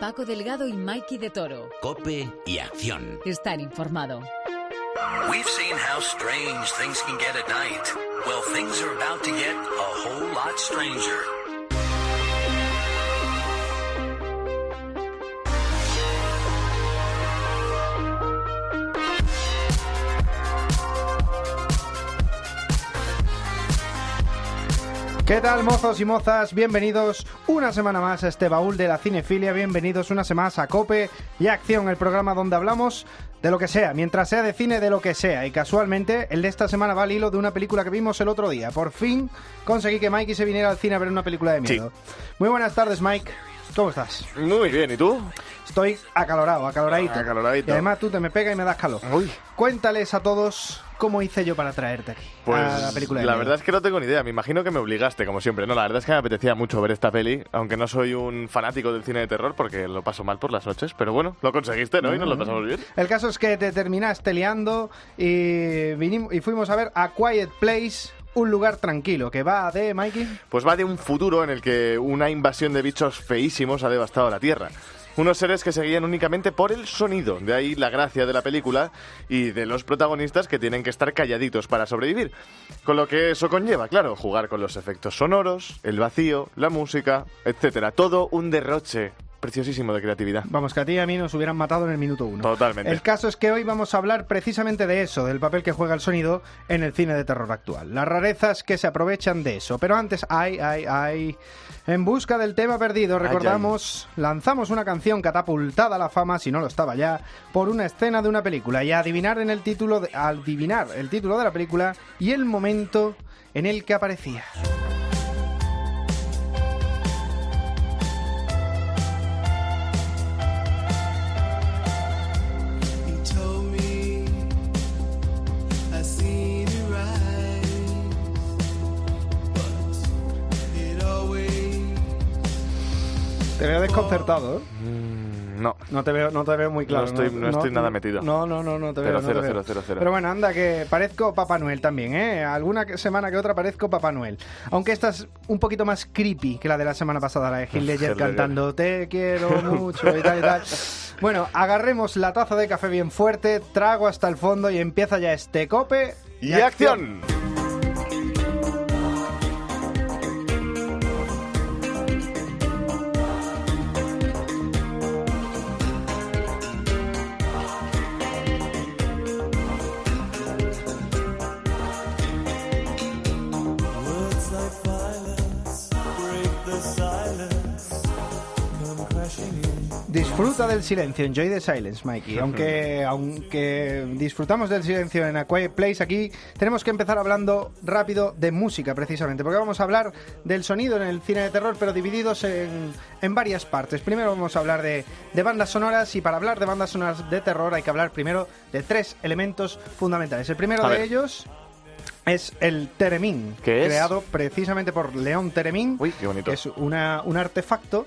Paco Delgado y Mikey de Toro. Cope y acción. Estar informado. We've seen how strange things can get at night. Well, things are about to get a whole lot stranger. ¿Qué tal, mozos y mozas? Bienvenidos una semana más a este baúl de la cinefilia. Bienvenidos una semana más a Cope y Acción, el programa donde hablamos de lo que sea, mientras sea de cine, de lo que sea. Y casualmente, el de esta semana va al hilo de una película que vimos el otro día. Por fin conseguí que Mikey se viniera al cine a ver una película de miedo. Muy buenas tardes, Mike. ¿Cómo estás? Muy bien, ¿y tú? Estoy acalorado, acaloradito. Acaloradito. Y además tú te me pegas y me das calor. Uy. Cuéntales a todos cómo hice yo para traerte aquí Pues a la película de la miedo. verdad es que no tengo ni idea, me imagino que me obligaste, como siempre. No, la verdad es que me apetecía mucho ver esta peli, aunque no soy un fanático del cine de terror porque lo paso mal por las noches, pero bueno, lo conseguiste, ¿no? Y nos lo pasamos bien. El caso es que te terminaste liando y, vinimos, y fuimos a ver A Quiet Place, un lugar tranquilo, que va de Mikey. Pues va de un futuro en el que una invasión de bichos feísimos ha devastado la Tierra. Unos seres que se guían únicamente por el sonido, de ahí la gracia de la película y de los protagonistas que tienen que estar calladitos para sobrevivir. Con lo que eso conlleva, claro, jugar con los efectos sonoros, el vacío, la música, etcétera. Todo un derroche preciosísimo de creatividad. Vamos, que a ti y a mí nos hubieran matado en el minuto uno. Totalmente. El caso es que hoy vamos a hablar precisamente de eso, del papel que juega el sonido en el cine de terror actual. Las rarezas que se aprovechan de eso. Pero antes, ay, ay, ay. En busca del tema perdido, recordamos, lanzamos una canción catapultada a la fama, si no lo estaba ya, por una escena de una película. Y adivinar en el título, de- adivinar el título de la película y el momento en el que aparecía. Desconcertado, ¿eh? Mm, no. No te veo, no te veo muy claro. No estoy- no estoy nada metido. No, no, no, no te Cero, veo. no te cero, veo. cero, cero, cero. Pero bueno, anda, que parezco Papá Noel también, ¿eh? Alguna semana que otra parezco Papá Noel. Aunque esta es un poquito más creepy que la de la semana pasada, la de Heath Ledger cantando Te quiero mucho y tal y tal. Bueno, agarremos la taza de café bien fuerte, trago hasta el fondo y empieza ya este cope. ¡Y acción! Disfruta del silencio, enjoy the silence, Mikey. Aunque, aunque disfrutamos del silencio en A Quiet Place, aquí tenemos que empezar hablando rápido de música, precisamente, porque vamos a hablar del sonido en el cine de terror, pero divididos en, en varias partes. Primero vamos a hablar de, de bandas sonoras, y para hablar de bandas sonoras de terror hay que hablar primero de tres elementos fundamentales. El primero A de ver. ellos es el Teremín, creado precisamente por León Teremín, Uy, qué bonito. que es una, un artefacto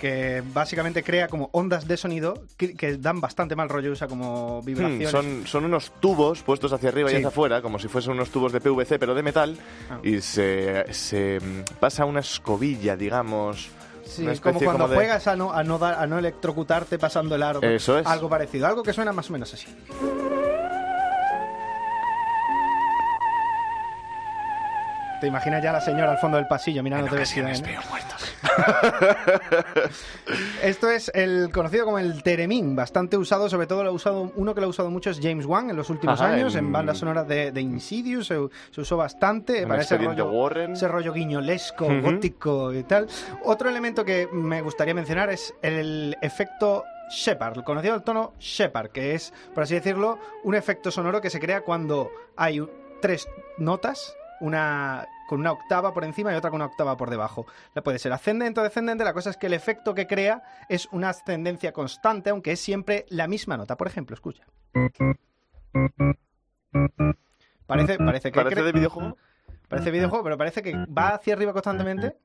que básicamente crea como ondas de sonido que, que dan bastante mal rollo, usa como Hmm, vibraciones. son, son unos tubos puestos hacia arriba Sí. y hacia afuera, como si fuesen unos tubos de PVC, pero de metal, Ah. y se, se mm, pasa una escobilla, digamos. Sí, como cuando de- juegas a no, a, no dar- a no electrocutarte pasando el aro. Eso es. Algo parecido, algo que suena más o menos así. Te imaginas ya la señora al fondo del pasillo mirándote vestida en- Esto es el conocido como el Teremín, bastante usado, sobre todo lo ha usado, uno que lo ha usado mucho es James Wan en los últimos Ajá, años, en, en- bandas sonoras de, de Insidious se, se usó bastante para ese rollo, Warren. ese rollo guiñolesco, gótico y tal. Otro elemento que me gustaría mencionar es el efecto Shepard, el conocido el tono Shepard, que es, por así decirlo, un efecto sonoro que se crea cuando hay tres notas, una con una octava por encima y otra con una octava por debajo. La puede ser ascendente o descendente, la cosa es que el efecto que crea es una ascendencia constante, aunque es siempre la misma nota. Por ejemplo, escucha. Parece, parece que ¿Parece de videojuego? Parece videojuego, pero parece que va hacia arriba constantemente.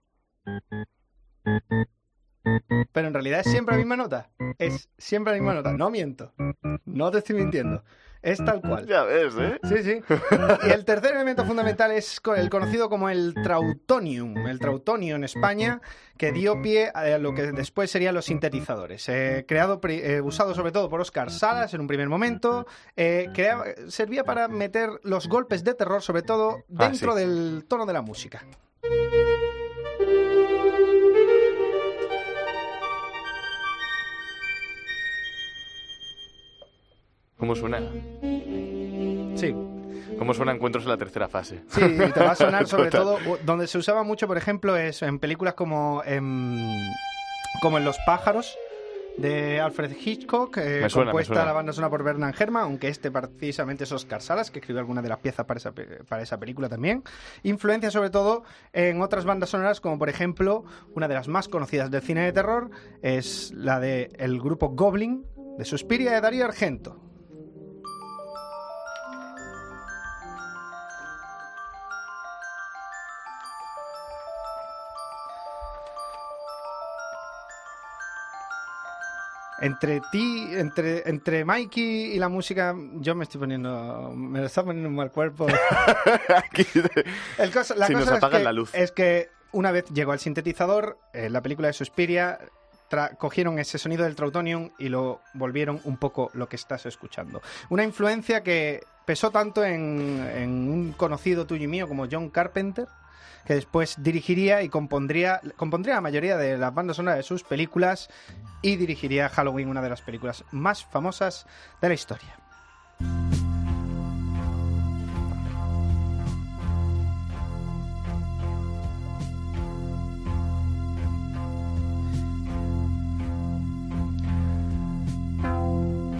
Pero en realidad es siempre la misma nota. Es siempre la misma nota. No miento. No te estoy mintiendo. Es tal cual. Ya ves, ¿eh? Sí, sí. Y el tercer elemento fundamental es el conocido como el trautonium, el trautonio en España, que dio pie a lo que después serían los sintetizadores. Eh, creado, eh, usado sobre todo por Oscar Salas en un primer momento, eh, servía para meter los golpes de terror, sobre todo Ah, dentro sí. del tono de la música. ¿Cómo suena? Sí. ¿Cómo suena Encuentros en la tercera fase? Sí, te va a sonar sobre todo donde se usaba mucho, por ejemplo, es en películas como en, como en Los pájaros de Alfred Hitchcock, eh, suena, compuesta la banda sonora por Bernard Herrmann, aunque este precisamente es Oscar Salas, que escribió algunas de las piezas para esa, para esa película también. Influencia sobre todo en otras bandas sonoras, como por ejemplo, una de las más conocidas del cine de terror, es la de el grupo Goblin, de Suspiria de Darío Argento. Entre ti, entre, entre Mikey y la música, yo me estoy poniendo. Me lo está poniendo un mal cuerpo. El cosa- la Si nos cosa es que- la luz. Es que una vez llegó el sintetizador, en la película de Suspiria, cogieron ese sonido del Trautonium y lo volvieron un poco lo que estás escuchando. Una influencia que pesó tanto en, en un conocido tuyo y mío como John Carpenter, que después dirigiría y compondría, compondría la mayoría de las bandas sonoras de sus películas y dirigiría Halloween, una de las películas más famosas de la historia.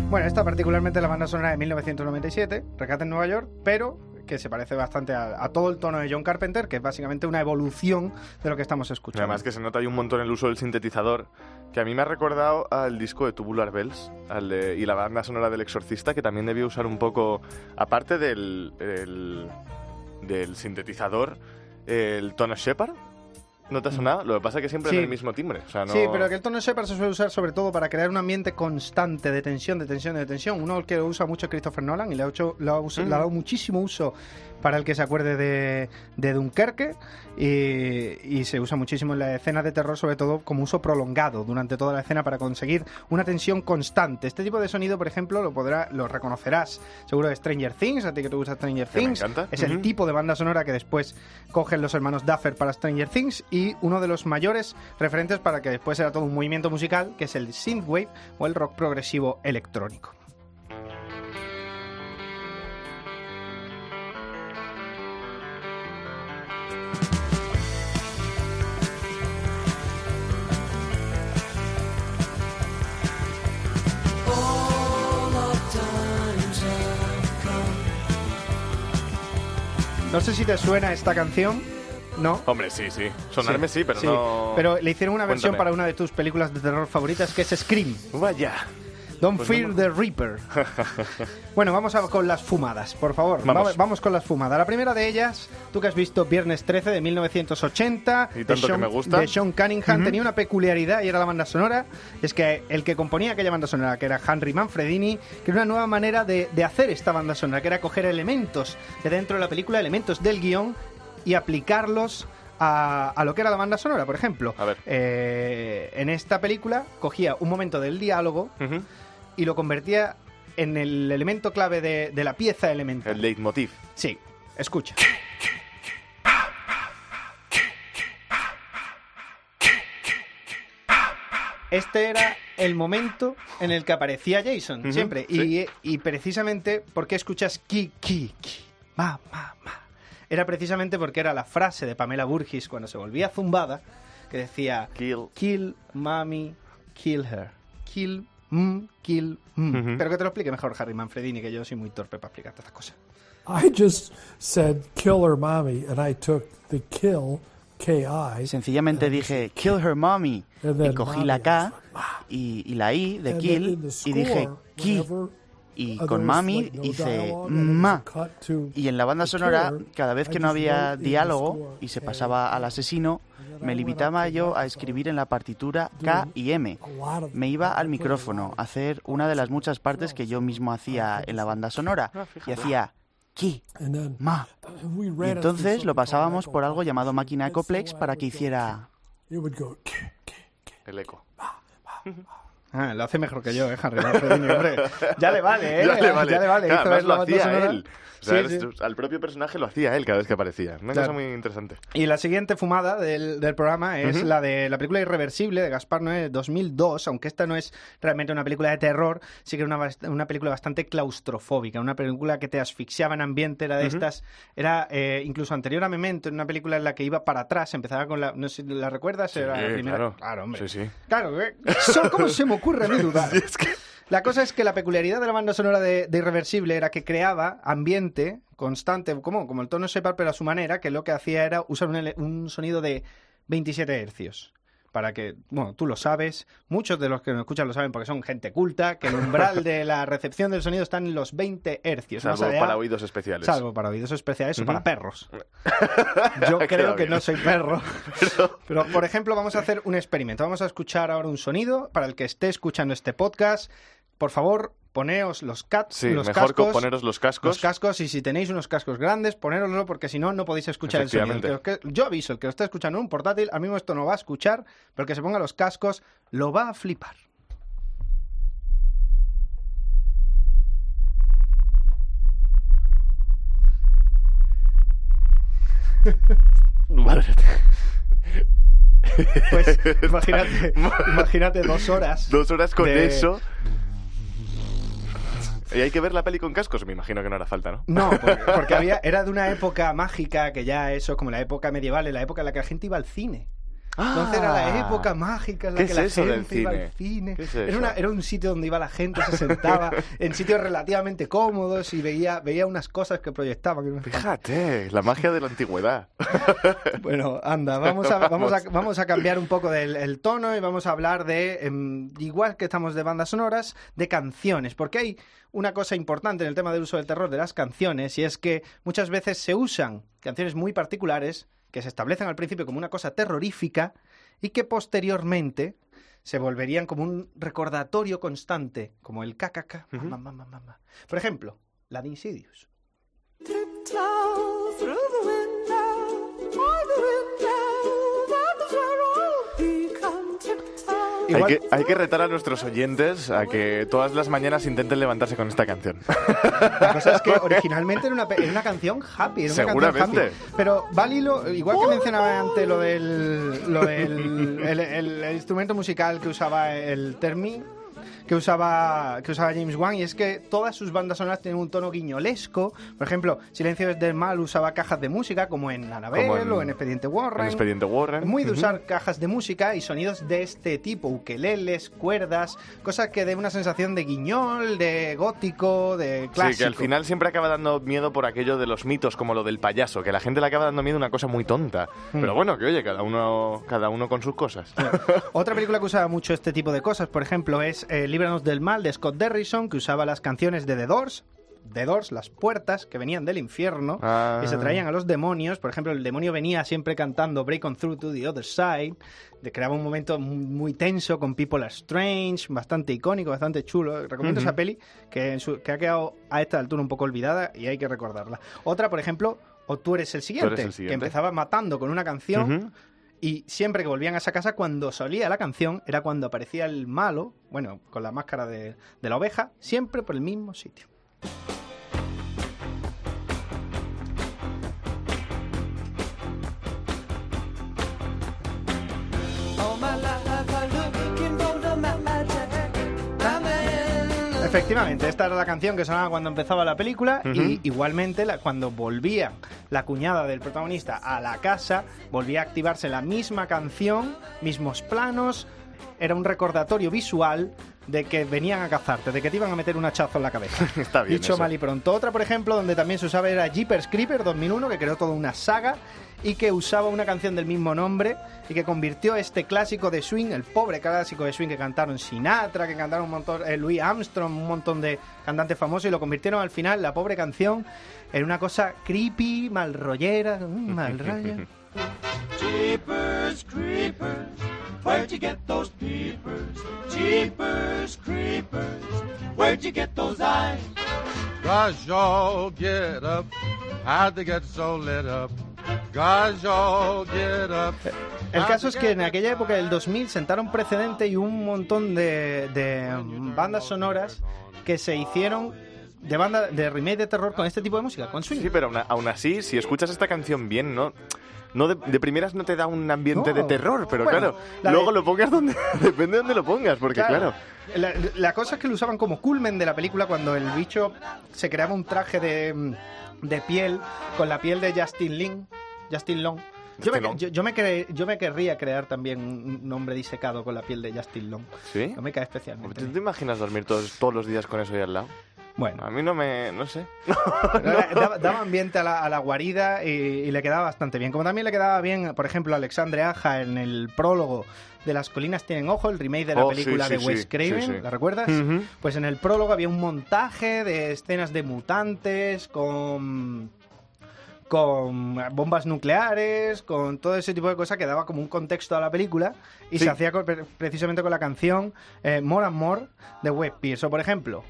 Bueno, esta particularmente la banda sonora de 1997, Rescate en Nueva York, pero que se parece bastante a, a todo el tono de John Carpenter, que es básicamente una evolución de lo que estamos escuchando. Además que se nota ahí un montón el uso del sintetizador, que a mí me ha recordado al disco de Tubular Bells al de- y la banda sonora del Exorcista, que también debió usar un poco, aparte del, el- del sintetizador, el tono Shepard. ¿No te ha sonado? Lo que pasa es que siempre Sí. en el mismo timbre. O sea, no... Sí, pero que el tono Shepard se suele usar sobre todo para crear un ambiente constante de tensión, de tensión, de tensión. Uno que lo usa mucho es Christopher Nolan y le ha, hecho, le ha, us- Mm. le ha dado muchísimo uso para el que se acuerde de, de Dunkerque y, y se usa muchísimo en la escena de terror, sobre todo como uso prolongado durante toda la escena para conseguir una tensión constante. Este tipo de sonido, por ejemplo, lo podrá, lo reconocerás seguro de Stranger Things, a ti que te gusta Stranger Que me Things. encanta. Es el tipo de banda sonora que después cogen los hermanos Duffer para Stranger Things y uno de los mayores referentes para que después era todo un movimiento musical que es el synthwave o el rock progresivo electrónico. No sé si te suena esta canción, ¿no? Hombre, sí, sí. Sonarme sí, pero Sí, no... pero le hicieron una versión Cuéntame. para una de tus películas de terror favoritas que es Scream. Vaya. Don't Pues Fear no the Reaper. bueno, vamos a- con las fumadas, por favor. Vamos. Va- vamos con las fumadas. La primera de ellas, tú que has visto Viernes 13 de 1980, Y de, que Sean, me gusta. de Sean Cunningham, tenía una peculiaridad y era la banda sonora. Es que el que componía aquella banda sonora, que era Henry Manfredini, que era una nueva manera de, de hacer esta banda sonora, que era coger elementos de dentro de la película, elementos del guion y aplicarlos a, a lo que era la banda sonora. Por ejemplo, A ver. eh, en esta película cogía un momento del diálogo. Y lo convertía en el elemento clave de, de la pieza elemental. El leitmotiv. Sí, escucha. Este era el momento en el que aparecía Jason, siempre. sí. Y, y precisamente, ¿por qué escuchas ki, ki, ki? Ma, ma, ma? Era precisamente porque era la frase de Pamela Burgis cuando se volvía zumbada, que decía... Kill. Kill, mommy, kill her. Kill, mm, kill, mm. Ujú. Pero que te lo explique mejor Harry Manfredini, que yo soy muy torpe para explicarte estas cosas. I just said kill her mommy, and I took the kill, K-I. Sencillamente dije kill her mommy y cogí mommy, la K "Ah." y, y la I de kill y dije score, ki whenever, y con mami hice ma y en la banda the sonora cada vez I que no había wrote in the diálogo score, y se K, pasaba al asesino and me limitaba yo a escribir en la partitura K y M. Me iba al micrófono a hacer una de las muchas partes que yo mismo hacía en la banda sonora y hacía ki, ma. we Y entonces something lo called pasábamos por algo llamado máquina Ecoplex so para que hiciera... El eco. Ah, lo hace mejor que yo, ¿eh, Harry? Manfredini, hombre. Ya le vale, ¿eh? Ya le vale. Ya le vale. Claro, Hizo además lo hacía él. Sea, Sí, sí. al propio personaje lo hacía él cada vez que aparecía. Una Claro. cosa muy interesante. Y la siguiente fumada del, del programa es Ujú. la de la película Irreversible de Gaspar Noé de 2002, aunque esta no es realmente una película de terror, sí que era una, una película bastante claustrofóbica, una película que te asfixiaba en ambiente, era de Ujú. estas, era eh, incluso anterior a Memento, una película en la que iba para atrás, empezaba con la, no sé si la recuerdas, era la Sí, primera. claro. hombre. Sí, sí. Claro, ¿eh? Solo ¿cómo se me ocurre a mí dudar? La cosa es que la peculiaridad de la banda sonora de, de Irreversible era que creaba ambiente constante, como, como el tono Shepard, pero a su manera, que lo que hacía era usar un, sonido de 27 hercios. Para que, bueno, tú lo sabes, muchos de los que nos escuchan lo saben porque son gente culta, que el umbral de la recepción del sonido está en los 20 hercios. más Salvo allá- para oídos especiales. Salvo para oídos especiales o Ujú. para perros. Yo creo que no soy perro. Pero, por ejemplo, vamos a hacer un experimento. Vamos a escuchar ahora un sonido para el que esté escuchando este podcast. Por favor, poneos los, cat Sí, los mejor cascos. co- poneros los cascos. Los cascos, y si tenéis unos cascos grandes, ponéroslo porque si no, no podéis escuchar el sonido. El que- Efectivamente. el que- yo aviso, el que lo está escuchando en un portátil, al mismo esto no va a escuchar, pero el que se ponga los cascos lo va a flipar. Madre Pues imagínate, imagínate dos horas. Dos horas con de- eso. ¿Y hay que ver la peli con cascos? Me imagino que no hará falta, ¿no? No, porque, porque había, era de una época mágica que ya eso, como la época medieval, en la época en la que la gente iba al cine. Entonces era la época mágica en la ¿Qué que es la gente iba al cine. ¿Qué es era, eso? una- era un sitio donde iba la gente, se sentaba en sitios relativamente cómodos y veía, veía unas cosas que proyectaban. Fíjate, la magia de la antigüedad. Bueno, anda, vamos a, vamos a, vamos a cambiar un poco del el tono y vamos a hablar de, em, igual que estamos de bandas sonoras, de canciones, porque hay una cosa importante en el tema del uso del terror de las canciones y es que muchas veces se usan canciones muy particulares que se establecen al principio como una cosa terrorífica y que posteriormente se volverían como un recordatorio constante, como el KKK. Ujú. ma, ma, ma, ma, ma. Por ejemplo, la de Insidious. Hay que, hay que retar a nuestros oyentes a que todas las mañanas intenten levantarse con esta canción. La cosa es que originalmente era una, era una canción happy. Era una canción happy. Pero va al hilo, igual que mencionaba antes lo del, lo del el, el- el instrumento musical que usaba el Termi, que usaba, que usaba James Wan, y es que todas sus bandas sonoras tienen un tono guiñolesco. Por ejemplo, Silencio desde el Mal usaba cajas de música, como en Annabelle Como en- o en Expediente Warren. En Expediente Warren. Muy de usar cajas de música y sonidos de este tipo, ukeleles, cuerdas, cosas que den una sensación de guiñol, de gótico, de clásico. Sí, que al final siempre acaba dando miedo por aquello de los mitos, como lo del payaso, que la gente le acaba dando miedo una cosa muy tonta. Mm. Pero bueno, que oye, cada uno, cada uno con sus cosas. Otra película que usaba mucho este tipo de cosas, por ejemplo, es eh, Líbranos del Mal de Scott Derrison, que usaba las canciones de The Doors. The Doors, las puertas que venían del infierno Ah. y se traían a los demonios. Por ejemplo, el demonio venía siempre cantando Break on Through to the Other Side. De, creaba un momento muy, tenso con People Are Strange, bastante icónico, bastante chulo. Recomiendo esa peli que, en su- que ha quedado a esta altura un poco olvidada y hay que recordarla. Otra, por ejemplo, O tú eres el siguiente, el siguiente. que empezaba matando con una canción. Y siempre que volvían a esa casa, cuando solía la canción, era cuando aparecía el malo, bueno, con la máscara de, de la oveja, siempre por el mismo sitio. Efectivamente, esta era la canción que sonaba cuando empezaba la película y igualmente la- cuando volvía la cuñada del protagonista a la casa, volvía a activarse la misma canción, mismos planos, era un recordatorio visual de que venían a cazarte, de que te iban a meter un hachazo en la cabeza. Está bien Dicho eso. mal y pronto. Otra, por ejemplo, donde también se usaba era Jeepers Creeper 2001, que creó toda una saga y que usaba una canción del mismo nombre y que convirtió este clásico de swing, el pobre clásico de swing que cantaron Sinatra, que cantaron un montón, eh, Louis Armstrong, un montón de cantantes famosos y lo convirtieron al final, la pobre canción, en una cosa creepy, mal rollera, mal raya. Jeepers creepers, where'd you get those peepers? Jeepers creepers, where'd you get those eyes? Gosh, y'all get up. How'd they get so lit up? Gosh, y'all get up. El caso es que en aquella época del 2000 sentaron precedente y un montón de, de bandas sonoras que se hicieron de banda de remake de terror con este tipo de música, con swing. Sí, pero aún, aún así, si escuchas esta canción bien, no, no de, de primeras no te da un ambiente No. de terror, pero Bueno, claro, la luego de- lo pongas donde depende de donde lo pongas, porque claro, La, la cosa es que lo usaban como culmen de la película cuando el bicho se creaba un traje de, de piel con la piel de Justin Lin, Justin Long. Yo me, yo, yo me cre- yo me querría crear también un un hombre disecado con la piel de Justin Long. ¿sí? No me cae especialmente. ¿Tú te imaginas dormir todos, todos los días con eso ahí al lado? Bueno, A mí no me, no sé. daba, daba ambiente a la, a la guarida y, y le quedaba bastante bien. Como también le quedaba bien, por ejemplo, a Alexandre Aja en el prólogo de Las colinas tienen ojo, el remake de la Oh, película sí, de sí, Wes sí, Craven. ¿la recuerdas? Pues en el prólogo había un montaje de escenas de mutantes con con bombas nucleares, con todo ese tipo de cosas que daba como un contexto a la película y se hacía con- pre- precisamente con la canción eh, More and More de Wes Pierce. O por ejemplo,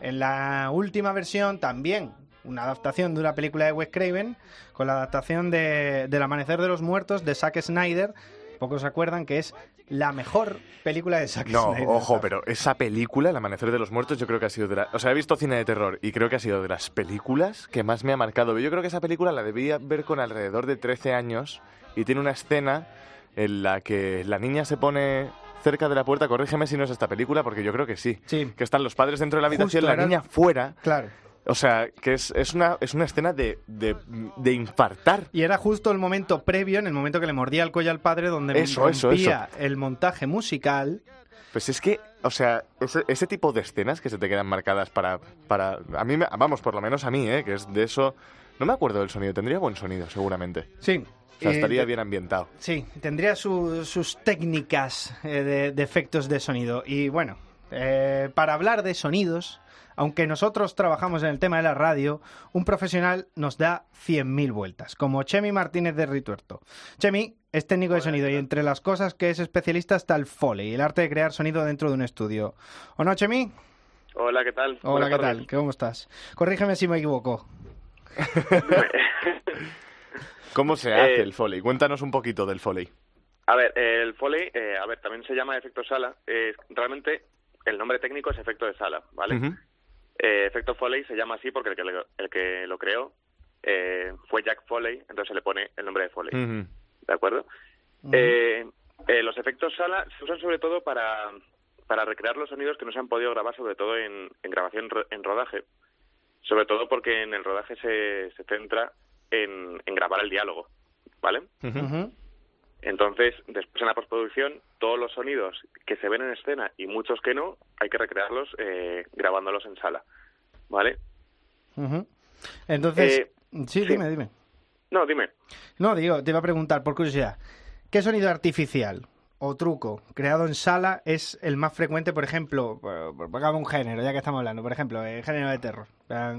en la última versión también una adaptación de una película de Wes Craven con la adaptación de del Amanecer de los Muertos de Zack Snyder. Pocos se acuerdan que es la mejor película de Zack No, Snyder. ojo, pero esa película, El Amanecer de los Muertos, yo creo que ha sido de la... O sea, he visto cine de terror y creo que ha sido de las películas que más me ha marcado. Yo creo que esa película la debía ver con alrededor de 13 años y tiene una escena en la que la niña se pone cerca de la puerta, corrígeme si no es esta película, porque yo creo que sí. Sí. Que están los padres dentro de la habitación, Justo, la era- niña fuera. Claro. O sea, que es, es, una, es una escena de, de, de infartar. Y era justo el momento previo, en el momento que le mordía el cuello al padre, donde Eso, eso, el montaje musical. Pues es que, o sea, ese, ese tipo de escenas que se te quedan marcadas para, para... A mí, me- vamos, por lo menos a mí, ¿eh? Que es de eso... No me acuerdo del sonido, tendría buen sonido, seguramente. Sí. O sea, Eh, estaría bien ambientado. Sí, tendría su- sus técnicas eh, de, de efectos de sonido. Y bueno, eh, para hablar de sonidos, aunque nosotros trabajamos en el tema de la radio, un profesional nos da 100.000 vueltas, como Chemi Martínez de Rituerto. Chemi es técnico de sonido y entre las cosas que es especialista está el Foley, el arte de crear sonido dentro de un estudio. ¿O no, Chemi? Hola, ¿qué tal? Hola, Buenas ¿qué tardes. tal? ¿Cómo estás? Corrígeme si me equivoco. ¿Cómo se Eh, hace el foley? Cuéntanos un poquito del foley. A ver, el Foley, eh, a ver, también se llama efecto sala. Eh, realmente el nombre técnico es efecto de sala, ¿vale? Eh, efecto Foley se llama así porque el que, le- el que lo creó eh, fue Jack Foley, entonces se le pone el nombre de Foley. ¿de acuerdo? Eh, eh, los efectos sala se usan sobre todo para, para recrear los sonidos que no se han podido grabar, sobre todo en, en grabación en rodaje, sobre todo porque en el rodaje se, se centra en, en grabar el diálogo, ¿vale? Entonces, después en la postproducción, todos los sonidos que se ven en escena y muchos que no, hay que recrearlos eh, grabándolos en sala, ¿vale? Entonces, Eh, sí, sí. dime, dime. No, dime. No, digo, te iba a preguntar por curiosidad. ¿Qué sonido artificial o truco creado en sala es el más frecuente, por ejemplo, pongamos un género, ya que estamos hablando, por ejemplo, en género de terror?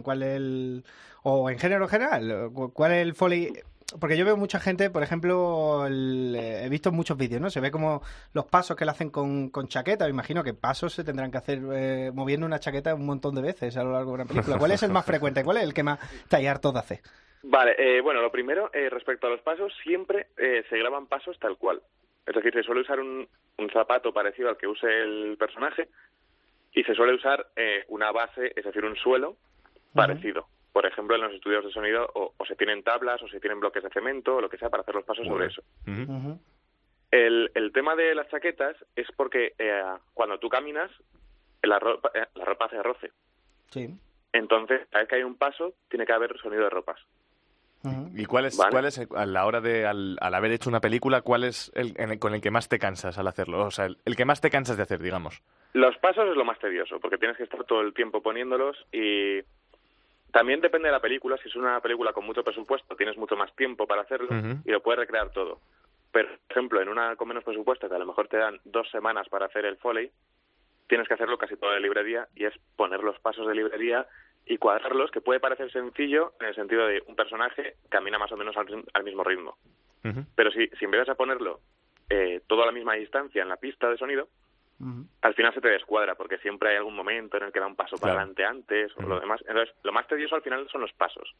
¿Cuál es el o en género general, cu- cuál es el foley? Porque yo veo mucha gente, por ejemplo, el- he visto muchos vídeos, ¿no? Se ve como los pasos que le hacen con, con chaqueta. Me imagino que pasos se tendrán que hacer eh, moviendo una chaqueta un montón de veces a lo largo de una película. ¿Cuál es el más frecuente? ¿Cuál es el que más tallar todo hace? Vale, eh, bueno, lo primero, eh, respecto a los pasos, siempre eh, se graban pasos tal cual. Es decir, se suele usar un, un zapato parecido al que use el personaje y se suele usar eh, una base, es decir, un suelo parecido. Por ejemplo, en los estudios de sonido o, o se tienen tablas o se tienen bloques de cemento o lo que sea para hacer los pasos sobre eso. El, el tema de las chaquetas es porque eh, cuando tú caminas, la ropa, eh, la ropa hace roce. Sí. Entonces, cada vez que hay un paso, tiene que haber sonido de ropas. ¿Y cuál es, Vale. cuál es el- a la hora de, al, al haber hecho una película, cuál es el, en el- con el que más te cansas al hacerlo? O sea, el, el que más te cansas de hacer, digamos. Los pasos es lo más tedioso, porque tienes que estar todo el tiempo poniéndolos y también depende de la película. Si es una película con mucho presupuesto, tienes mucho más tiempo para hacerlo y lo puedes recrear todo. Pero, por ejemplo, en una con menos presupuesto, que a lo mejor te dan dos semanas para hacer el foley, tienes que hacerlo casi todo de librería y es poner los pasos de librería y cuadrarlos, que puede parecer sencillo en el sentido de un personaje camina más o menos al, mismo ritmo. Pero si, si empiezas a ponerlo eh, todo a la misma distancia en la pista de sonido, al final se te descuadra, porque siempre hay algún momento en el que da un paso para adelante antes o lo demás. Entonces, lo más tedioso al final son los pasos.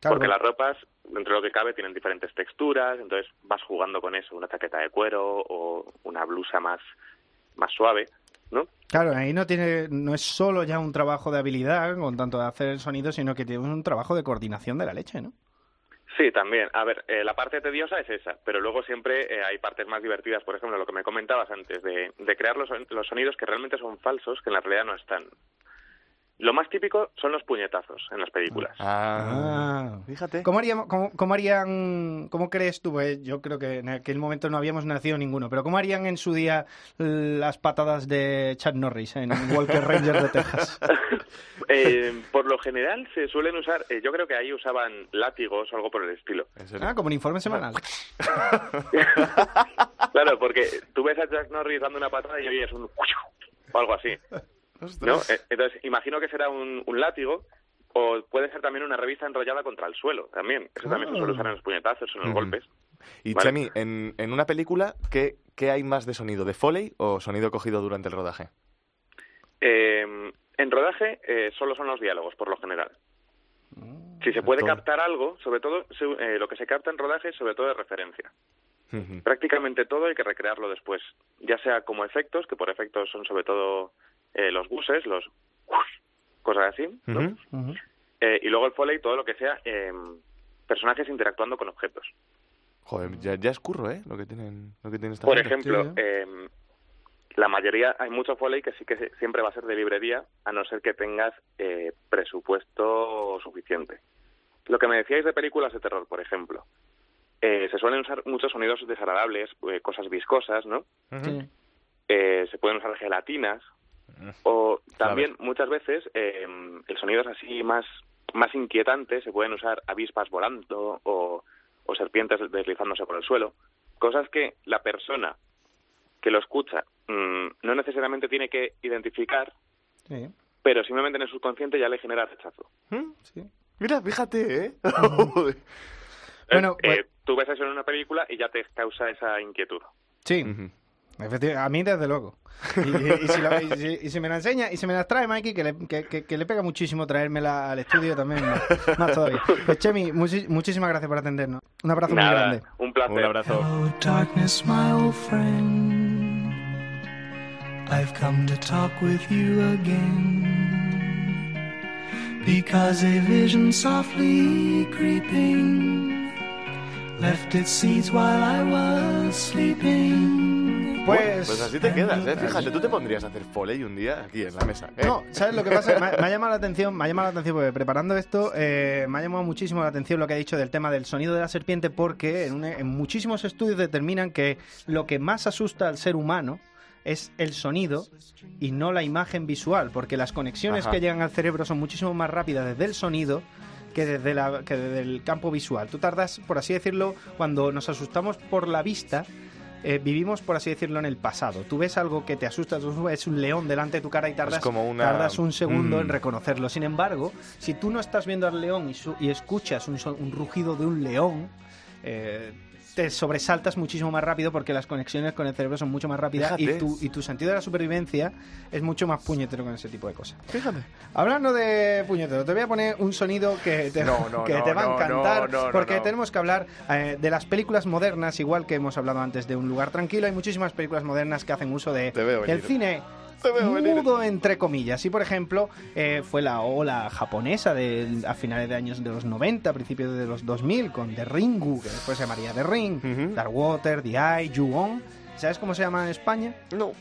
Claro, porque las ropas, dentro de lo que cabe, tienen diferentes texturas, entonces vas jugando con eso, una chaqueta de cuero o una blusa más, más suave, ¿no? Claro, ahí no tiene, no es solo ya un trabajo de habilidad con tanto de hacer el sonido, sino que tiene un trabajo de coordinación de la leche, ¿no? Sí, también. A ver, eh, la parte tediosa es esa, pero luego siempre eh, hay partes más divertidas, por ejemplo, lo que me comentabas antes, de, de crear los, los sonidos que realmente son falsos, que en la realidad no están. Lo más típico son los puñetazos en las películas. Ah, fíjate. ¿Cómo, haríamos, cómo, cómo harían, cómo crees tú? Pues yo creo que en aquel momento no habíamos nacido ninguno, pero ¿cómo harían en su día las patadas de Chad Norris en Walker Ranger de Texas? Eh, por lo general se suelen usar, eh, yo creo que ahí usaban látigos o algo por el estilo. Ah, como un informe semanal. Claro, porque tú ves a Jack Norris dando una patada y oyes un o algo así. ¿No? Eh, Entonces, imagino que será un, un látigo o puede ser también una revista enrollada contra el suelo, también. Eso también se suele usar en los puñetazos, en los Ujú. golpes. Y Vale. Chemi, en, en una película, ¿qué, ¿qué hay más de sonido? ¿De Foley o sonido cogido durante el rodaje? Eh, en rodaje eh, solo son los diálogos, por lo general. Si se puede todo. captar algo, sobre todo se- eh, lo que se capta en rodaje es sobre todo de referencia. Prácticamente todo hay que recrearlo después, ya sea como efectos, que por efectos son sobre todo eh, los buses, los cosas así. Eh, y luego el foley, todo lo que sea eh, personajes interactuando con objetos. Joder, ya, ya es curro, ¿eh? Lo que tienen, lo que tienen esta Por gente. ejemplo, eh, la mayoría, hay mucho foley que sí que siempre va a ser de librería, a no ser que tengas eh, presupuesto suficiente. Lo que me decíais de películas de terror, por ejemplo, eh, se suelen usar muchos sonidos desagradables, eh, cosas viscosas, ¿no? Eh, se pueden usar gelatinas o también muchas veces eh, el sonido es así más más inquietante se pueden usar avispas volando o, o serpientes deslizándose por el suelo. Cosas que la persona que lo escucha mm, no necesariamente tiene que identificar Sí. pero simplemente en el subconsciente ya le genera rechazo. Mira, fíjate, ¿eh? Bueno, Eh, tú ves eso en una película y ya te causa esa inquietud. Sí. A mí, desde luego. Y, y- y si lo- y si- y si me la enseña y si me las trae Mikey, que le, que, que- que le pega muchísimo traérmela al estudio también, más, más todavía. Pues Chemi, muchi- muchísimas gracias por atendernos. Un abrazo muy Nada, grande. un placer Un abrazo. Hello, darkness, my old friend. I've come to talk with you again. Because a vision softly creeping left its seeds while I was sleeping. Pues, Pues así te quedas, ¿eh? Fíjate, tú te pondrías a hacer Foley un día aquí en la mesa. ¿eh? No, ¿sabes lo que pasa? Me, ha- me ha llamado la atención, me ha llamado la atención porque preparando esto eh, me ha llamado muchísimo la atención lo que ha dicho del tema del sonido de la serpiente porque en, un- en muchísimos estudios determinan que lo que más asusta al ser humano es el sonido y no la imagen visual, porque las conexiones Ajá. que llegan al cerebro son muchísimo más rápidas desde el sonido que desde, la, que desde el campo visual. Tú tardas, por así decirlo, cuando nos asustamos por la vista, eh, vivimos, por así decirlo, en el pasado. Tú ves algo que te asusta, tú ves un león delante de tu cara y tardas, como una- tardas un segundo Mm. en reconocerlo. Sin embargo, si tú no estás viendo al león y, su- y escuchas un, un rugido de un león, eh, te sobresaltas muchísimo más rápido porque las conexiones con el cerebro son mucho más rápidas y tu, y tu sentido de la supervivencia es mucho más puñetero con ese tipo de cosas. Fíjate. Hablando de puñetero, te voy a poner un sonido que te, No, no, que no, te va a encantar, porque tenemos que hablar eh, de las películas modernas, igual que hemos hablado antes de Un lugar tranquilo. Hay muchísimas películas modernas que hacen uso de, venir. cine. Mudo, entre comillas. Y, por ejemplo, eh, fue la ola japonesa de, a finales de años de los 90, principios de los 2000, con The Ringu, que después se llamaría The Ring, Ujú. Dark Water, The Eye, Ju-On. ¿Sabes cómo se llama en España? No.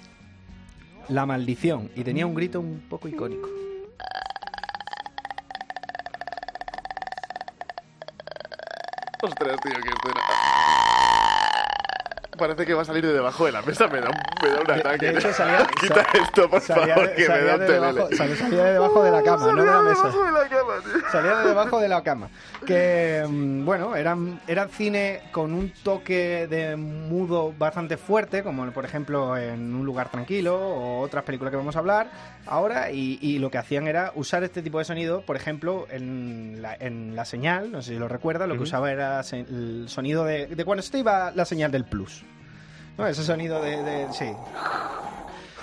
La maldición. Y tenía un grito un poco icónico. Ostras, tío, qué escena. Parece que va a salir de debajo de la mesa. Me da un, me da un ataque. de hecho, salía- Quita sal- esto, por salía favor, de- que me da un de debajo- sal- salía de debajo de la cama, no de la mesa. Debajo de la cama, tío. Salía de debajo de la cama. Que, mm, bueno, eran, era cine con un toque de mudo bastante fuerte, como por ejemplo en Un lugar tranquilo o otras películas que vamos a hablar ahora. Y, y lo que hacían era usar este tipo de sonido, por ejemplo, en la, en la señal, no sé si lo recuerda, lo que usaba era el sonido de, de cuando se iba la señal del plus. ¿No? Ese sonido de, sí.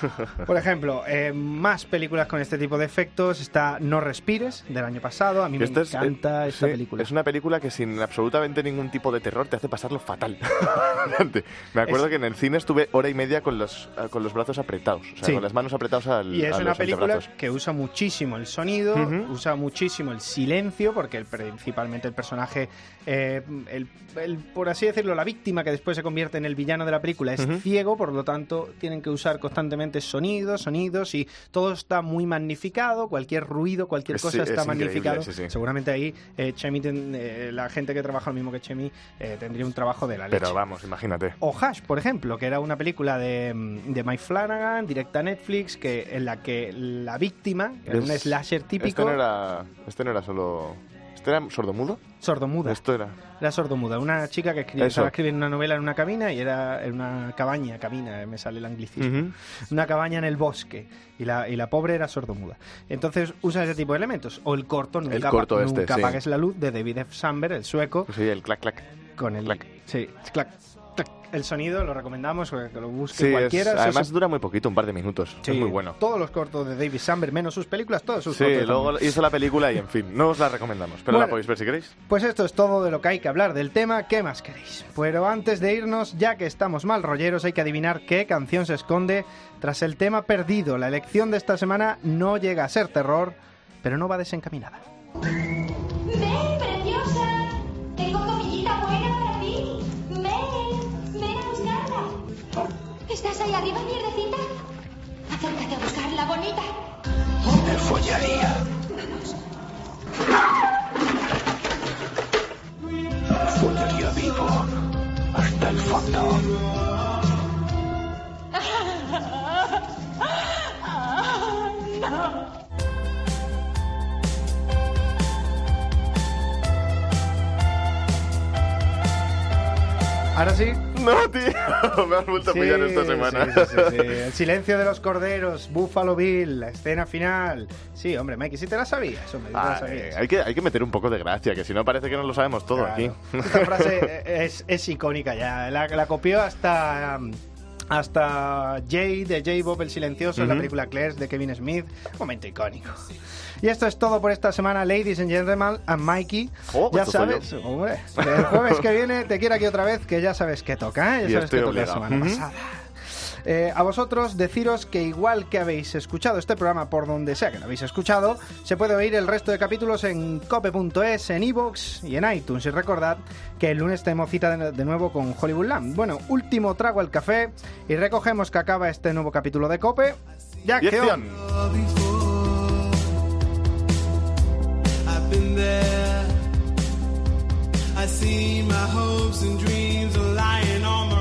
Por ejemplo, eh, más películas con este tipo de efectos. Está No Respires, del año pasado. A mí me es- encanta eh, esta sí, película. Es una película que sin absolutamente ningún tipo de terror te hace pasarlo fatal. Me acuerdo Es- que en el cine estuve hora y media con los, eh, con los brazos apretados, o sea, Sí. con las manos apretadas al Y es a una los película que usa muchísimo el sonido, usa muchísimo el silencio, porque el, principalmente el personaje, eh, el, el- por así decirlo, la víctima que después se convierte en el villano de la película es ciego, por lo tanto tienen que usar constantemente sonidos, sonidos y todo está muy magnificado, cualquier ruido, cualquier Es- cosa es está magnificado. sí, sí. Seguramente ahí eh, Chemi ten- eh, la gente que trabaja lo mismo que Chemi eh, tendría un trabajo de la leche. Pero vamos, imagínate. O Hash, por ejemplo, que era una película de, de Mike Flanagan, directa a Netflix, que, en la que la víctima, era un Es- slasher típico, Este no era, este no era solo... ¿Este era sordomudo? sordomuda. Esto era... Era sordomuda. Una chica que escribía, estaba escribiendo una novela en una cabina y era en una cabaña, cabina, eh, me sale el anglicismo. Una cabaña en el bosque. Y la, y la pobre era sordomuda. Entonces usa ese tipo de elementos. O el corto, nunca, El corto este, nunca sí. apagues la luz, de David F. Samberg, el sueco, Sí, el clac clac. con el... Clac. Sí, clac. El sonido lo recomendamos, que lo busque Sí, cualquiera. Además dura muy poquito, un par de minutos. Sí, Es muy bueno. Todos los cortos de David Samberg, menos sus películas, todos sus Sí, cortos. luego también. hizo la película y en fin, no os la recomendamos, pero Bueno. la podéis ver si queréis. Pues esto es todo de lo que hay que hablar del tema. ¿Qué más queréis? Pero antes de irnos, ya que estamos mal rolleros, hay que adivinar qué canción se esconde tras el tema perdido. La elección de esta semana no llega a ser terror, pero no va desencaminada. Arriba, mierdecita? Acércate a buscarla, bonita. Me follaría. me has vuelto a pillar esta semana. sí, sí. El silencio de los corderos, Buffalo Bill, la escena final. Sí, hombre, Mikey, si te la sabías, hombre, te la Ah, sabías. eh, hay, que, hay que meter un poco de gracia, que si no parece que no lo sabemos todo Claro. aquí. Esta frase es, es icónica ya. La, la copió hasta. um, Hasta Jay de J. Bob el Silencioso en la película Claire de Kevin Smith. Momento icónico. Y esto es todo por esta semana, ladies and gentlemen, and Mikey. Oh, ya sabes, hombre, el jueves que viene te quiero aquí otra vez, que ya sabes que toca, ¿eh? Ya Y sabes estoy que toca la semana pasada. Eh, a vosotros deciros que igual que habéis escuchado este programa por donde sea que lo habéis escuchado, se puede oír el resto de capítulos en cope.es, en iVoox y en iTunes. Y recordad que el lunes tenemos cita de, nuevo con Hollywoodland. Bueno, último trago al café y recogemos que acaba este nuevo capítulo de Cope. ¡Ya there. I see my hopes and dreams are lying on the